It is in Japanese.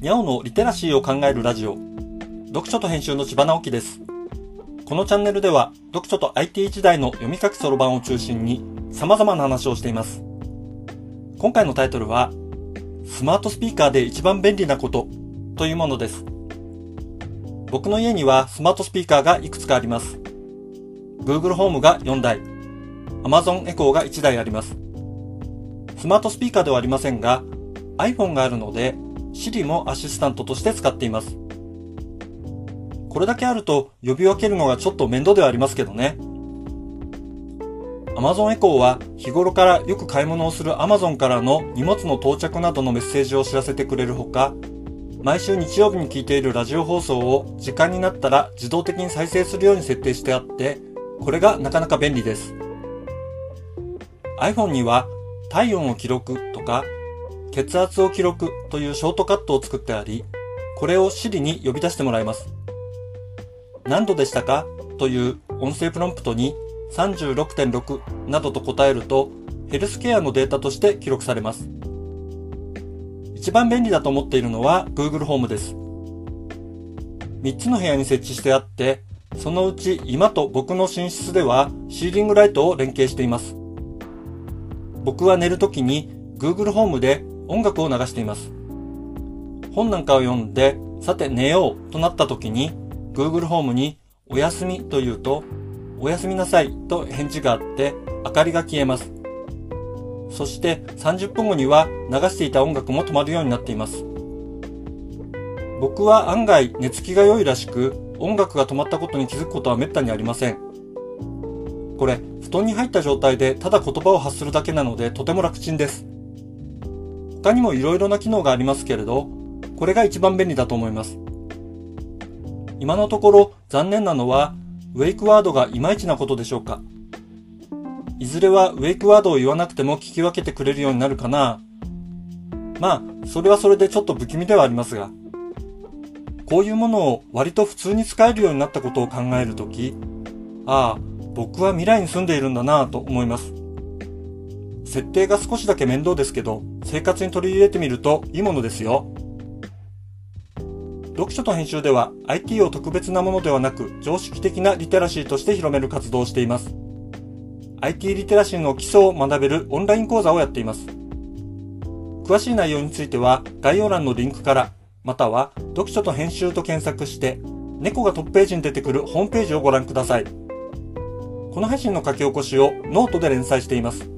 にゃおのリテラシーを考えるラジオ。読書と編集の千葉直樹です。このチャンネルでは、読書と IT 時代の読み書きそろばんを中心に様々な話をしています。今回のタイトルは、スマートスピーカーで一番便利なことというものです。僕の家にはスマートスピーカーがいくつかあります。Google ホームが4台、Amazon Echo が1台あります。スマートスピーカーではありませんが、iPhone があるので、Siri もアシスタントとして使っています。これだけあると呼び分けるのがちょっと面倒ではありますけどね。Amazon Echo は日頃からよく買い物をする Amazon からの荷物の到着などのメッセージを知らせてくれるほか、毎週日曜日に聞いているラジオ放送を時間になったら自動的に再生するように設定してあって、これがなかなか便利です。iPhone には体温を記録とか血圧を記録というショートカットを作ってあり、これを Siri に呼び出してもらいます。何度でしたか？という音声プロンプトに36.6などと答えるとヘルスケアのデータとして記録されます。一番便利だと思っているのは Google ホームです。3つの部屋に設置してあって、そのうち今と僕の寝室ではシーリングライトを連携しています。僕は寝るときに Google ホームで音楽を流しています。本なんかを読んで、さて寝ようとなった時に Google ホームにおやすみと言うと、おやすみなさいと返事があって明かりが消えます。そして30分後には流していた音楽も止まるようになっています。僕は案外寝つきが良いらしく、音楽が止まったことに気づくことは滅多にありません。これ、布団に入った状態でただ言葉を発するだけなのでとても楽ちんです。他にも色々な機能がありますけれど、これが一番便利だと思います。今のところ残念なのは、ウェイクワードがいまいちなことでしょうか。いずれはウェイクワードを言わなくても聞き分けてくれるようになるかな。まあ、それはそれでちょっと不気味ではありますが。こういうものを割と普通に使えるようになったことを考えるとき、ああ、僕は未来に住んでいるんだなぁと思います。設定が少しだけ面倒ですけど、生活に取り入れてみるといいものですよ。読書と編集では IT を特別なものではなく常識的なリテラシーとして広める活動をしています。IT リテラシーの基礎を学べるオンライン講座をやっています。詳しい内容については概要欄のリンクから、または読書と編集と検索して、猫がトップページに出てくるホームページをご覧ください。この配信の書き起こしをノートで連載しています。